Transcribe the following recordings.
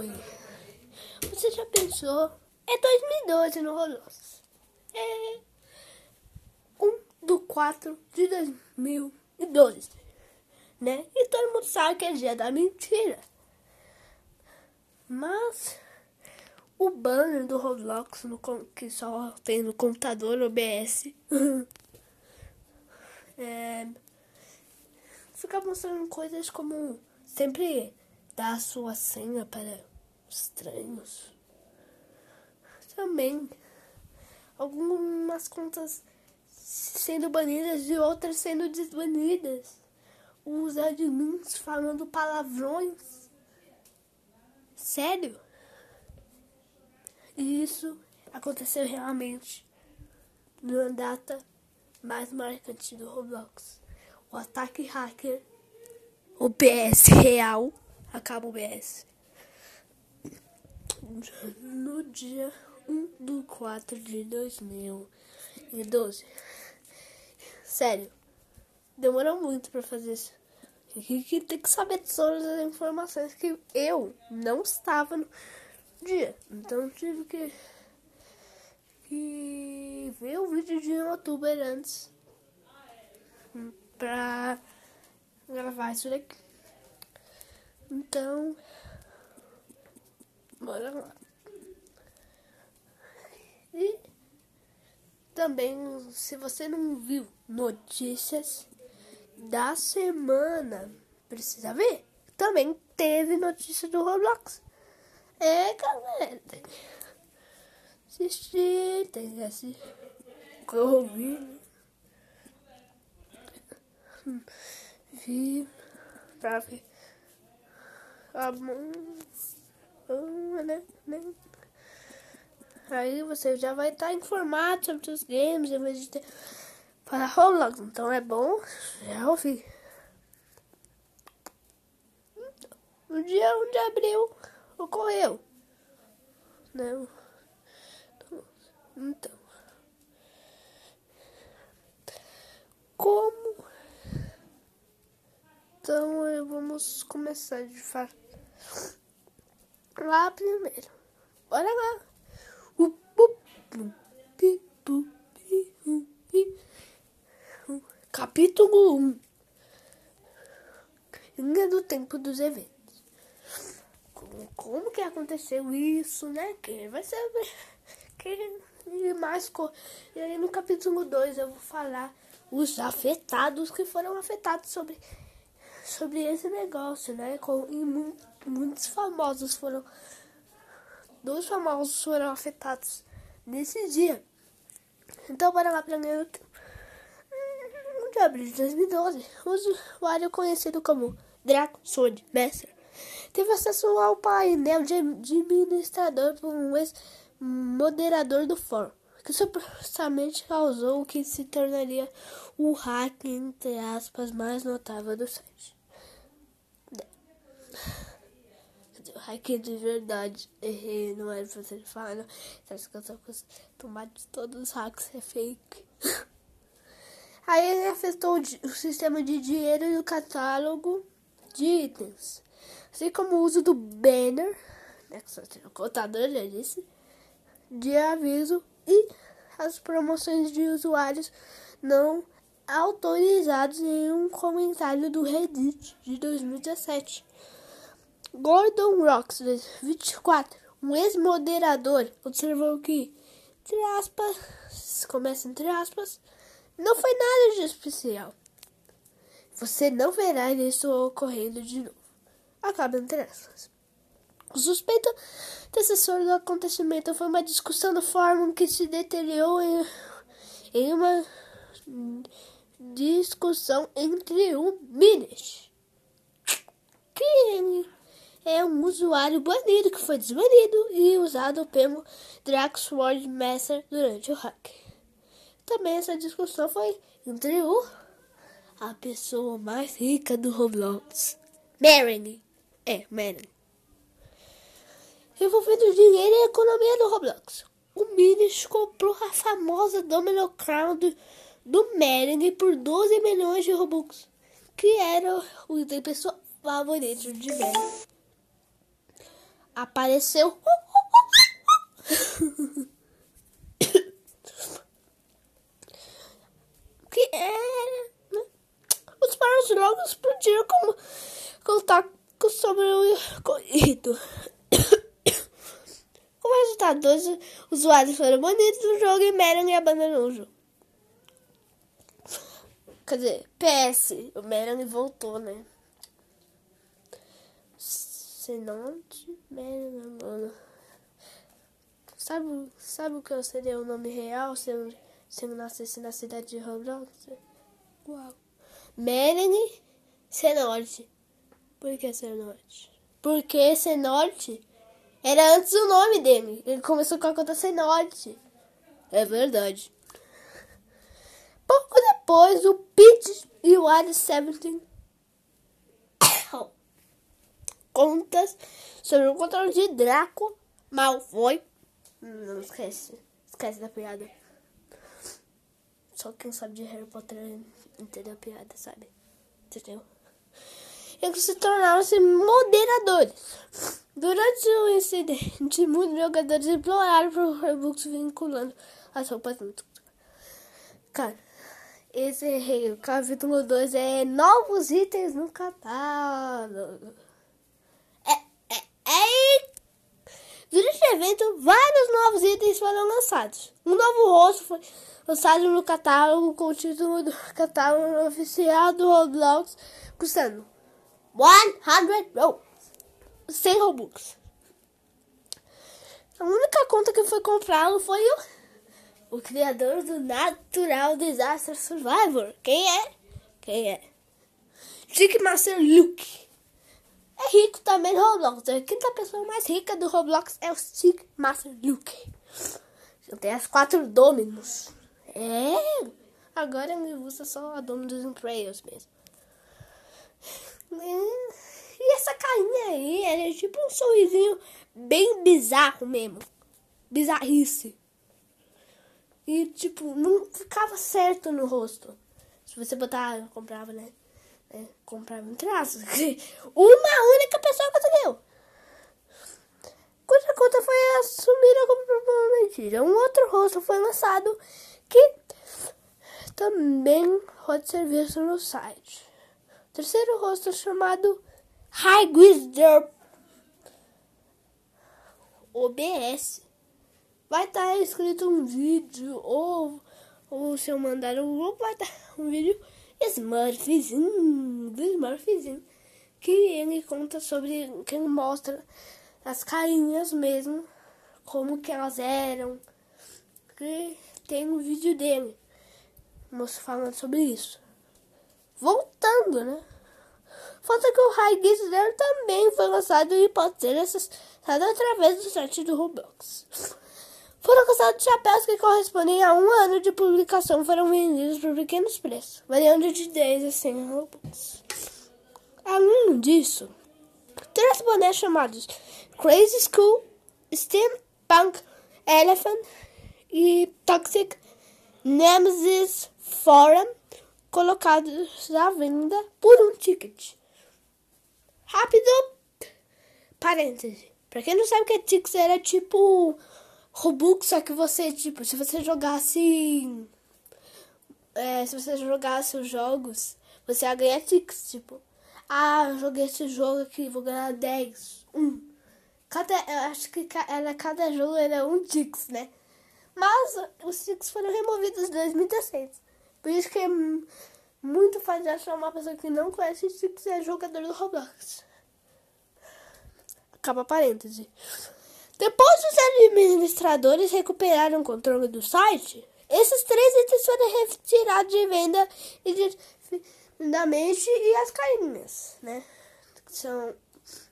foi. Você já pensou? É 2012 no Roblox. É 1 do 4 de 2012. Né? E todo mundo sabe que é dia da mentira. Mas o banner do Roblox no, que só tem no computador OBS é, fica mostrando coisas como sempre dar a sua senha para estranhos. Também algumas contas sendo banidas e outras sendo desbanidas. Os admins falando palavrões. Sério? E isso aconteceu realmente na data mais marcante do Roblox. O ataque hacker, o PS real, acaba o BS. No dia 1 do 4 de 2012. Sério, demorou muito para fazer isso. Tem que saber todas as informações que eu não estava no dia. Então tive que, que ver o vídeo de um youtuber antes pra gravar isso daqui. Então, bora lá. E também, se você não viu notícias da semana, precisa ver. Também teve notícia do Roblox. É, galera, tem que assistir, tem que assistir. Ouvir. Vi pra ver. Né? Aí você já vai estar informado sobre os games, em vez de ter para Roblox. Então é bom já ouvir. No dia 1 de abril ocorreu. Não. Então. Como? Então vamos começar de fato. Lá primeiro. Bora lá. Capítulo 1 Linha do tempo dos eventos como que aconteceu isso, né? Quem vai saber? Quem mais E aí no capítulo 2 eu vou falar os afetados que foram afetados sobre, sobre esse negócio, né? Com, e muito, muitos famosos foram. Dois famosos foram afetados nesse dia. Então bora lá pra ganhar de abril de 2012, o usuário conhecido como Draco Sword Master teve acesso ao painel de administrador por um ex-moderador do fórum, que supostamente causou o que se tornaria o hack, entre aspas, mais notável do site. O hack de verdade, errei, não era pra ser falado. Essas coisas tomadas todos os hacks é fake. Aí ele afetou o sistema de dinheiro do catálogo de itens assim como o uso do banner, né, o contador já disse, de aviso e as promoções de usuários não autorizados em um comentário do Reddit de 2017. Gordon Rocks, 24, um ex-moderador, observou que, entre aspas, começa entre aspas, não foi nada de especial. Você não verá isso ocorrendo de novo acaba entre essas. O suspeito antecessor do acontecimento foi uma discussão do fórum que se deteriorou em, em uma discussão entre o Minis, que é um usuário banido que foi desbanido e usado pelo Draxword Master durante o hack. Também essa discussão foi entre o a pessoa mais rica do Roblox, Mary. É, Madden. Envolvendo dinheiro e economia do Roblox. O Minis comprou a famosa Domino Crown do, do por 12 milhões de Robux, que era o item pessoal favorito de Madden. Apareceu. que é. Os paros logo explodiram como sobre o corrido. Como resultado, dois usuários foram banidos do jogo e Meron abandonou o jogo. Quer dizer, PS, o Meron voltou, né? Senote Meron, mano. Sabe, sabe o que seria o nome real se eu, se eu nascesse na cidade de Roblox? Uau. Meron Senote. Por que Senote? Porque Senote era antes o nome dele. Ele começou com a conta Senote. É verdade. Pouco depois, o Pete e o Alice Seventeen contas sobre o controle de Draco Malfoy. Não esquece. Esquece da piada. Só quem sabe de Harry Potter entendeu a piada, sabe? Entendeu? Eles se tornaram-se moderadores. Durante o incidente, muitos jogadores imploraram para o Robux vinculando as roupas. Cara, esse capítulo 2 é novos itens no catálogo. É, é, é. Durante o evento, vários novos itens foram lançados. Um novo rosto foi lançado no catálogo com o título do catálogo oficial do Roblox, custando 100 Robux. 100 Robux. A única conta que foi comprado foi o, o criador do Natural Disaster Survivor. Quem é? Quem é? Chick Master Luke. É rico também no Roblox. A quinta pessoa mais rica do Roblox é o Chick Master Luke. Tem as quatro Dominus. É. Agora ele usa só a Dominus Imperials mesmo. E essa carinha aí era tipo um sorrisinho bem bizarro mesmo. Bizarrice. E tipo, não ficava certo no rosto. Se você botar, comprava, né? É, comprava um traço. Uma única pessoa conseguiu. Cuja conta foi assumida como mentira. Um outro rosto foi lançado que também pode ser visto no site. Terceiro rosto chamado High Wizard OBS. Vai estar tá escrito um vídeo ou, ou se eu mandar um grupo vai estar tá um vídeo Smurfzinho, do Smurfzinho, que ele conta sobre, que ele mostra as carinhas mesmo, como que elas eram. Que tem um vídeo dele, falando sobre isso. Voltando, né? Falta que o High Zero também foi lançado e pode ser acessado através do site do Roblox. Foram lançados chapéus que correspondem a um ano de publicação foram vendidos por pequenos preços, variando de 10 a 100 Robux. Além disso, três bonés chamados Crazy School, Steampunk Elephant e Toxic Nemesis Forum colocados à venda por um ticket. Rápido. Parêntese. Pra quem não sabe o que é Tix, era tipo Robux, só que você, tipo, se você jogasse. É, se você jogasse os jogos, você ia ganhar Tix, tipo. Ah, eu joguei esse jogo aqui, vou ganhar 10. Um. Cada, eu acho que era, cada jogo era um Tix, né? Mas os Tix foram removidos em 2016. Por isso que é muito fácil achar uma pessoa que não conhece Tix é jogador do Roblox. Acaba parêntese. Depois os administradores recuperaram o controle do site, esses três itens foram retirados de venda indefinidamente e as carinhas, né? São,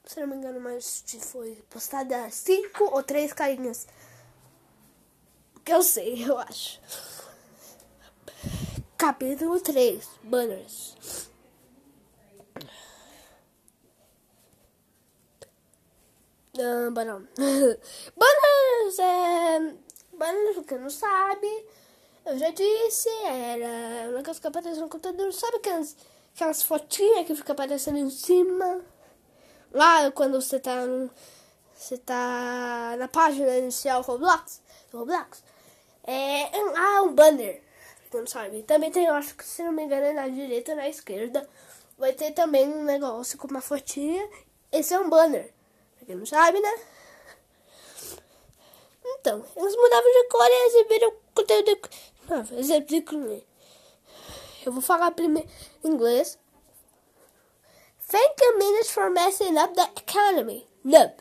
se não me engano, mas foi postada cinco ou três carinhas. Que eu sei, eu acho. Capítulo 3 Banners Uh, banner. banners é. Banners, quem não sabe, eu já disse, era um negócio que aparece no computador. Sabe aquelas, aquelas fotinhas que fica aparecendo em cima? Lá quando você tá você tá na página inicial Roblox, Roblox, é, ah, um banner, não sabe. Também tem, eu acho que se não me engano, é na direita ou na esquerda. Vai ter também um negócio com uma fotinha. Esse é um banner, pra quem não sabe, né? Então, eles mudavam de cor e exibiram conteúdo. Não, exemplo Eu vou falar primeiro em inglês. Thank you, Minas, for messing up the economy. Nub.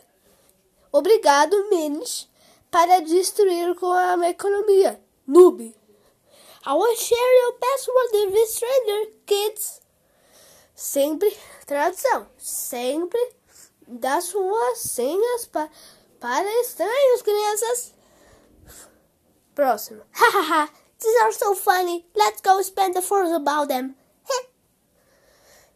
Obrigado, Minas, para destruir com a economia. Noob. I will share your password with stranger kids. Sempre, tradução, sempre dá suas senhas pa, para estranhos, crianças. Próximo. Hahaha, these are so funny. Let's go spend the force about them.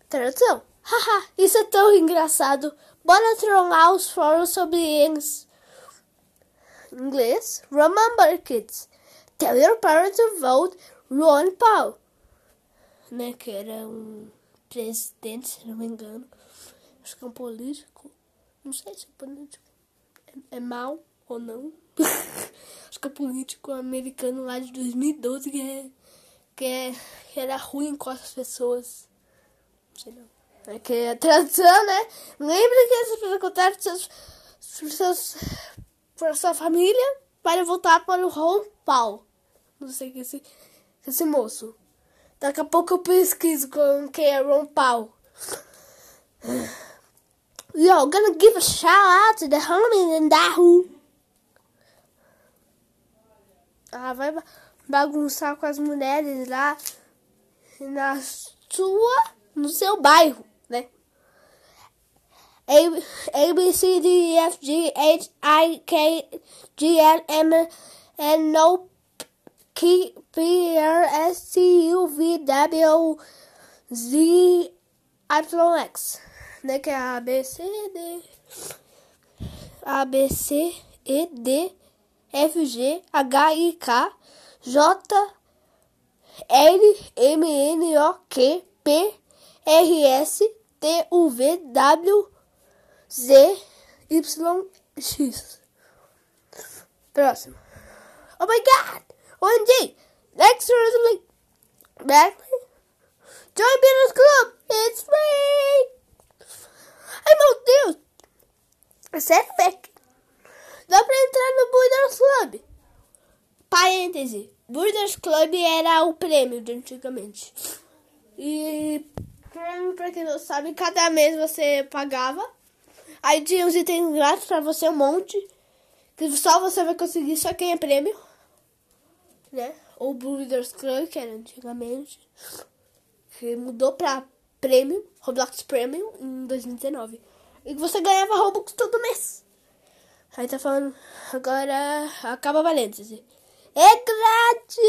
Tradução. Haha, isso é tão engraçado. Bora trollar os fóruns sobre eles. Inglês. Remember, kids. Tell your parents to vote Ron Paul. Né, que era um presidente, se não me engano. Acho que é um político. Não sei se é político. É, é mal ou não. Acho que é político americano lá de 2012 que, é, que, é, que era ruim com as pessoas. Não sei não. É que é tradição, né? Lembre que você precisa contar seus, seus, para sua família para voltar para o Ron Paul. Não sei que esse, esse moço. Daqui a pouco eu pesquiso com quem é Ron Paul. Yo, gonna give a shout out to the homie in Dahu. Ah, vai bagunçar com as mulheres lá na sua, no seu bairro. A, B, C, D, E, F, G, H, I, K, G, L, M, N, O, P, R, S, T, U, V, W, Z, Y, X. Né? Que é A, B, C, D. A, B, C, E, D, F, G, H, I, K, J, L, M, N, O, Q, P, R, S, T, U, V, W, Z, Y, X. Próximo. Oh my god! OMG! Next Backly. Join Beatles Club! It's free! Ai meu Deus! É sério, Beck? Dá pra entrar no Builders Club. Parêntese. Builders Club era o prêmio de antigamente. E pra quem não sabe, cada mês você pagava Aí tinha os itens grátis pra você, um monte. Que só você vai conseguir só quem é prêmio. Né? Ou Breeders Club, que era antigamente. Que mudou pra prêmio, Roblox Premium, em 2019. E você ganhava Robux todo mês. Aí tá falando, agora acaba valente. É grátis!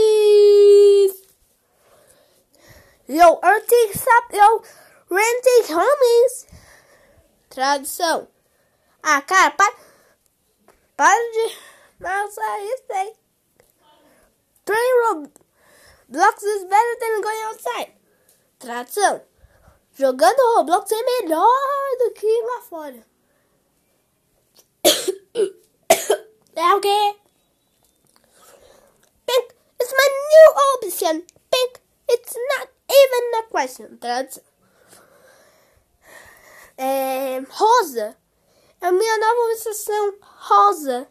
Yo, earthing stop, yo, renting homies. Tradução. Ah, cara, para, para de lançar isso aí. Playing Roblox is better than going outside. Tradução. Jogando Roblox é melhor do que lá fora. é o quê? Pink, it's my new option. Pink, it's not even a question. Tradução é, rosa. É a minha nova obsessão, rosa.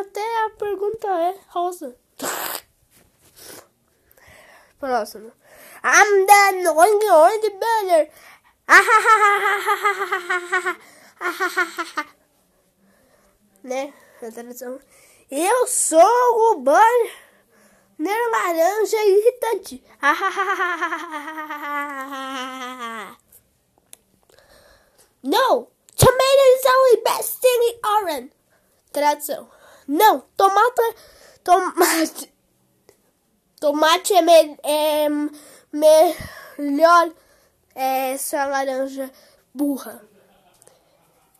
Até a pergunta é rosa. Próximo. I'm the annoying orange banner. né? A tradução. Eu sou o banner laranja irritante. No, tomato is only best thing in orange. Tradução. Não, tomate, tomate, tomate é, me, é melhor é só laranja burra.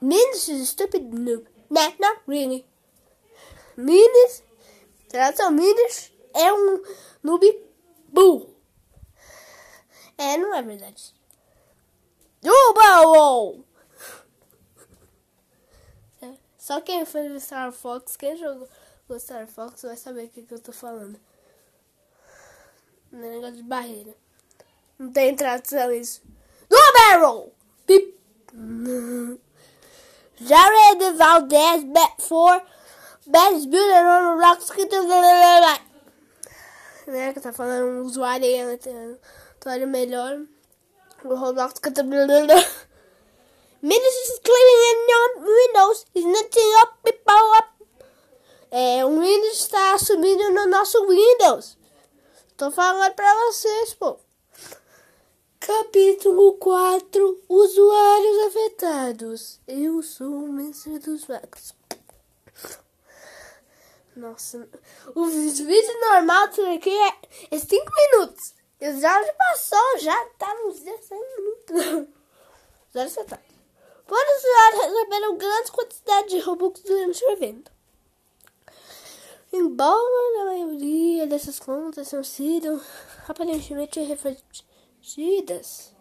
Minis is stupid noob. Nah, not really. Minis, tradução, Minis é um noob burro. É, não é verdade. Dubo! Só quem foi no Star Fox, quem jogou Star Fox vai saber o que, que eu tô falando. Não é negócio de barreira. Não tem tradução isso. Do Barrel! Pip! Jared Valdez, for Best Builder on Rocks. Né, que tá falando um usuário aí, né, um usuário melhor. O Roblox canta. Ministers cleaning on Windows is nothing up, people up. É, o Windows está subindo no nosso Windows. Tô falando pra vocês, pô. Capítulo 4 Usuários afetados. Eu sou o mestre dos magos. Nossa, o vídeo normal aqui é 5 minutos. E já passou, já tá nos 16 minutos. Zero acertado. Vários usuários receberam grandes quantidades de Robux durante o evento. Embora a maioria dessas contas tenham sido aparentemente refletidas,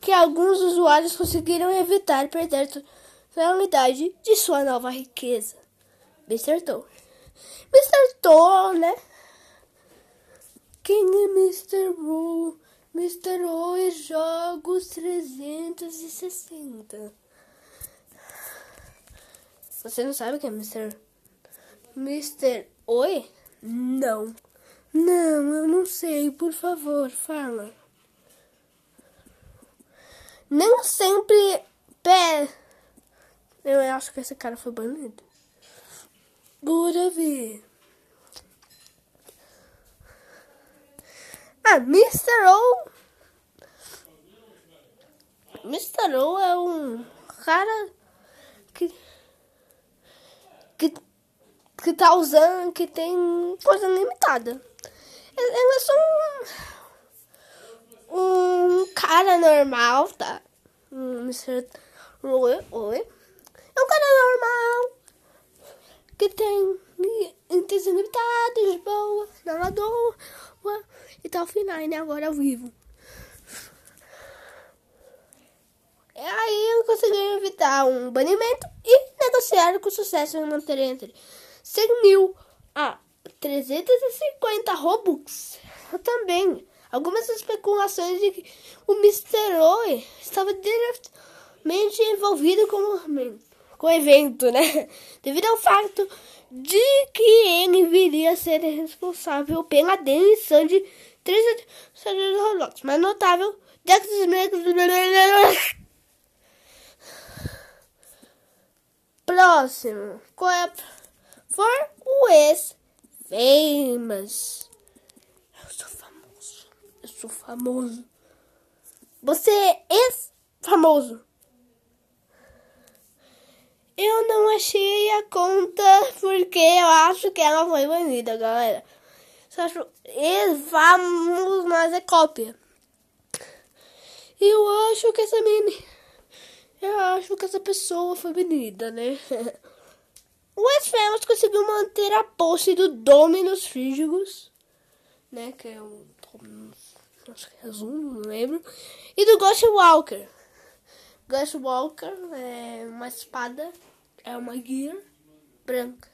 que alguns usuários conseguiram evitar perder a unidade de sua nova riqueza. Mr. Toe. Mr. Toe, né? Quem é Mr. Wu? Mr. Oi Jogos 360. Você não sabe o que é Mr. Mr. Oi? Não. Não, eu não sei. Por favor, fala. Nem sempre. Pé. Eu acho que esse cara foi banido. Bora ver. Ah, Mr. O. Mr. O é um cara que. que. Que tá usando. que tem coisa limitada. Ele é só um. um cara normal, tá? Um Mr. Oi, oi. É um cara normal que tem limitada, de boa, nadador e tá offline agora ao vivo. E aí eu consegui evitar um banimento e negociar com sucesso em manter entre 100 mil a 350 Robux. Também algumas especulações de que o Mr. Oi estava diretamente envolvido com o, com o evento, né? Devido ao fato de que ele viria a ser responsável pela demissão de três servidores Roblox. Mais notável, Dex Próximo. Qual é? For o ex-famous. Eu sou famoso. Eu sou famoso. Você é ex-famoso. Eu não achei a conta porque eu acho que ela foi banida, galera. Só acho, e vamos, mas é cópia. Eu acho que essa menina. Eu acho que essa pessoa foi banida, né? O West Famous conseguiu manter a posse do Dominus Frígicos, né? Que é um. Acho que é Zoom, não lembro. E do Ghost Walker. Ghost Walker é uma espada é uma gear branca.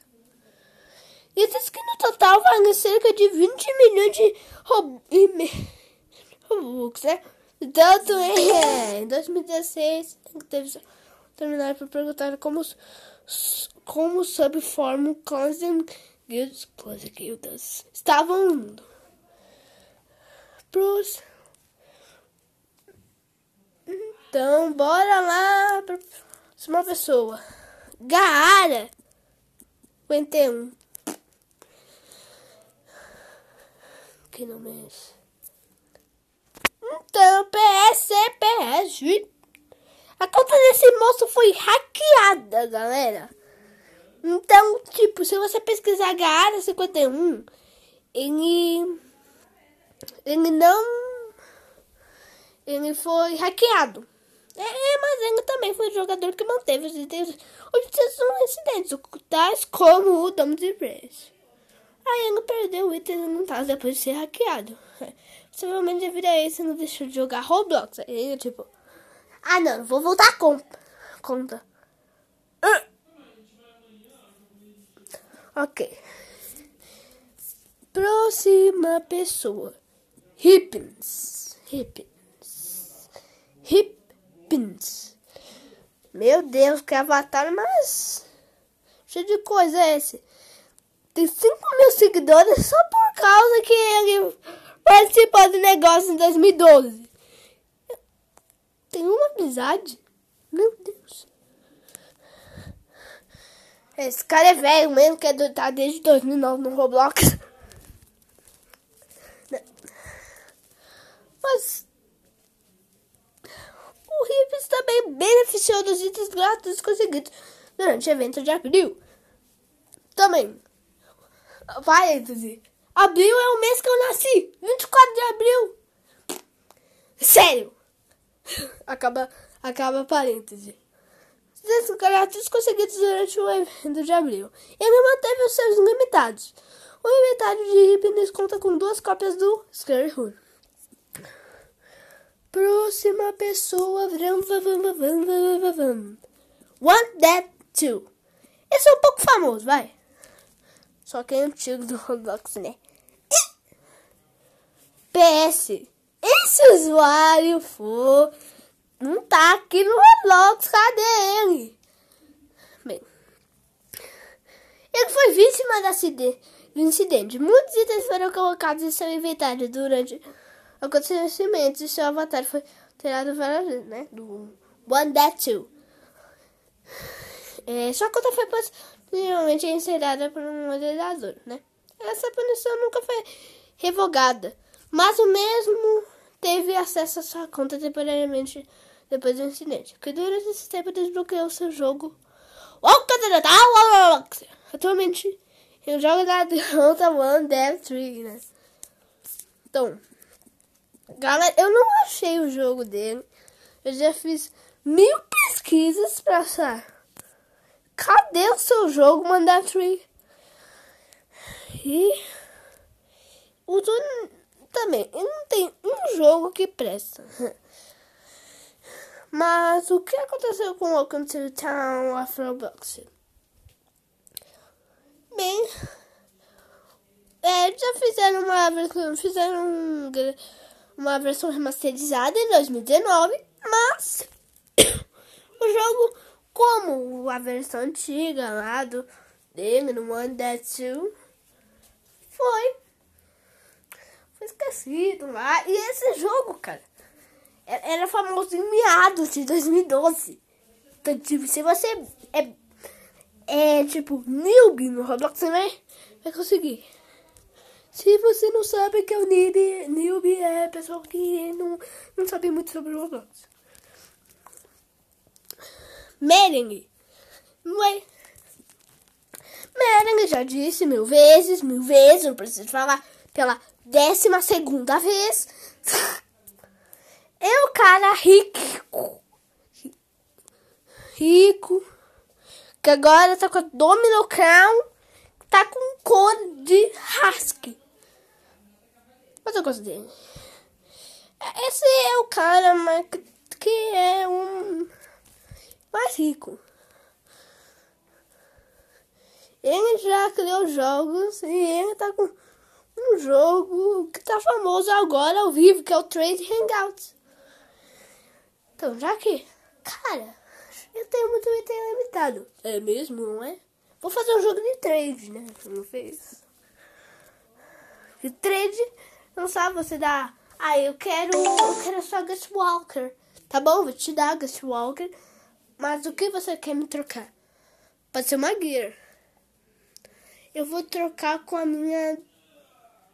E diz que no total vale cerca de 20 milhões de Robux, né? Tanto em, em 2016 teve terminar para perguntar como como Closing Guilds, Closing Guilds estavam indo. Pros então, bora lá para uma pessoa. Gaara. 51. Que nome é esse? Então, PSCPS. A conta desse moço foi hackeada, galera. Então, tipo, se você pesquisar Gaara 51, ele. Ele não. Ele foi hackeado. É, é, mas ele também foi o jogador que manteve os itens objetos incidentes, tais como o Dom de Brace. Aí ele perdeu o item no caso depois de ser hackeado. Possivelmente devido a isso, não deixou de jogar Roblox. Aí ele, tipo, ah não, vou voltar a conta. conta. Ok. Próxima pessoa. Hippins. Hippins. Hippins. Meu Deus, que avatar, mas. Cheio de coisa é esse. Tem 5 mil seguidores só por causa que ele participou do negócio em 2012. Tem uma amizade? Meu Deus. Esse cara é velho mesmo, que é tá desde 2009 no Roblox. Mas o Rips também beneficiou dos itens grátis conseguidos durante o evento de abril. Também, parêntese, abril é o mês que eu nasci, 24 de abril. Sério. Acaba, acaba parêntese desses grátis conseguidos durante o evento de abril. Ele manteve os seus limitados. O inventário de Hipnes conta com duas cópias do Scary Hood. Próxima pessoa. One That Two. Esse é um pouco famoso, vai. Só que é antigo do Roblox, né? PS. Esse usuário for não tá aqui no Roblox, cadê ele? Bem, ele foi vítima do incidente. Muitos itens foram colocados em seu inventário durante acontecimentos e seu avatar foi tirado várias vezes, né? Do One That Two. É, sua conta foi posteriormente encerrada por um moderador, né? Essa punição nunca foi revogada, mas o mesmo teve acesso à sua conta temporariamente depois do incidente, que durante esse tempo desbloqueou seu jogo. Atualmente, ele joga na Delta One Dev 3, né? Então, galera, eu não achei o jogo dele. Eu já fiz mil pesquisas pra achar. Cadê o seu jogo, Mandar 3? E o também, não tem um jogo que presta. Mas o que aconteceu com Welcome to Town of Roblox? Bem, é, já fizeram uma versão, fizeram um, uma versão remasterizada em 2019, mas o jogo, como a versão antiga lá do dele no One Dead 2, foi, foi esquecido lá. E esse jogo, cara era famoso em meados de 2012. Então, tipo, se você é, é tipo, noob no Roblox, você vai, vai conseguir. Se você não sabe que é o noob, noob é pessoa que não, não sabe muito sobre o Roblox. Merengue. Não é? Merengue já disse mil vezes, mil vezes, não preciso falar pela décima segunda vez. É um cara rico. Rico. Que agora tá com a Domino Crown. Tá com cor de husky. Mas eu gosto dele. Esse é o cara que é um mais rico. Ele já criou jogos e ele tá com um jogo que tá famoso agora ao vivo, que é o Trade Hangouts. Então, já que, cara, eu tenho muito item limitado. É mesmo, não é? Vou fazer um jogo de trade, né? Não fez. De trade, não sabe, você dá. Ah, eu quero. Eu quero só Ghost Walker. Tá bom, vou te dar Ghost Walker. Mas o que você quer me trocar? Pode ser uma Gear. Eu vou trocar com a minha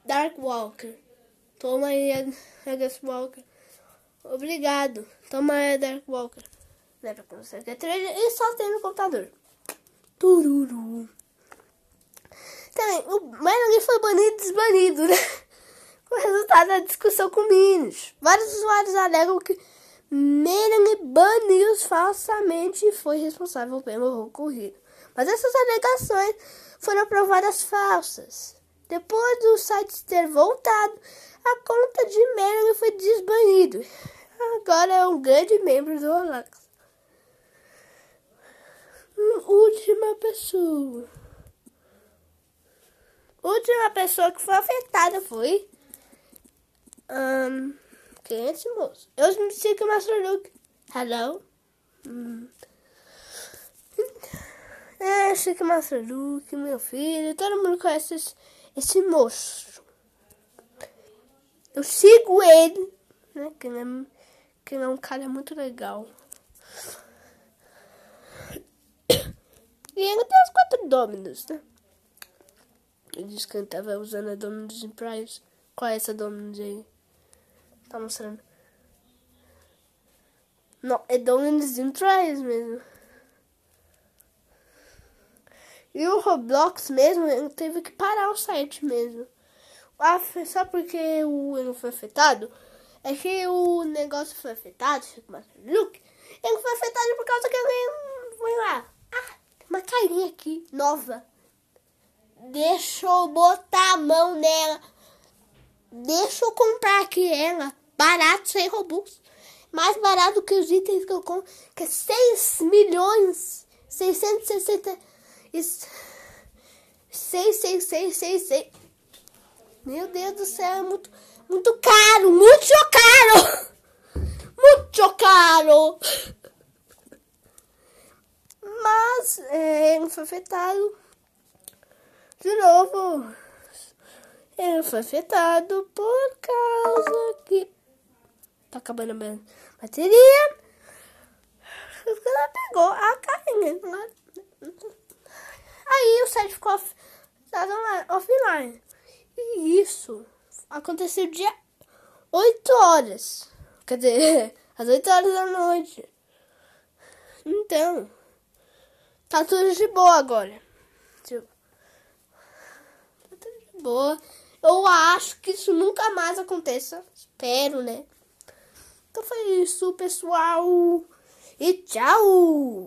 Dark Walker. Toma aí a, Ghost Walker. Obrigado. Toma aí, Dark Walker. Leva pra você que é trailer e só tem no computador. Tururu. Também, o Melanie foi banido e desbanido, né? Com o resultado da discussão com Minos. Vários usuários alegam que Melanie baniu falsamente e foi responsável pelo ocorrido. Mas essas alegações foram provadas falsas. Depois do site ter voltado, a conta de Melanie foi desbanido. Agora é um grande membro do Alex. Última pessoa. última pessoa que foi afetada foi. Um, quem é esse moço? Eu me sigo Master Luke. Hello? Hum. É, Chico Master Luke, meu filho. Todo mundo conhece esse, esse moço. Eu sigo ele, né? Que que é um cara muito legal. E ainda tem os quatro Dominus, né? Ele disse que ele tava usando a Dominus Price. Qual é essa Dominus aí? Tá mostrando. Não, é Dominus Price mesmo. E o Roblox mesmo teve que parar o site mesmo. Ah, só porque o ele foi afetado? É que o negócio foi afetado, Luke, ele foi afetado por causa que ele foi lá. Ah, uma carinha aqui, nova. Deixa eu botar a mão nela. Deixa eu comprar aqui ela. Barato, sem robux. Mais barato que os itens que eu compro. Que é 6 milhões. 660. Isso. 6, 6, 6, 6, 6. Meu Deus do céu, é muito, muito caro. Muito caro. Muito caro. Mas é, ele foi afetado. De novo. Ele foi afetado por causa que tá acabando a bateria. Ela pegou a carinha. Aí o site ficou offline. E isso aconteceu dia 8 horas. Quer dizer, às 8 horas da noite. Então, tá tudo de boa agora. Tipo, tá tudo de boa. Eu acho que isso nunca mais aconteça. Espero, né? Então foi isso, pessoal. E tchau!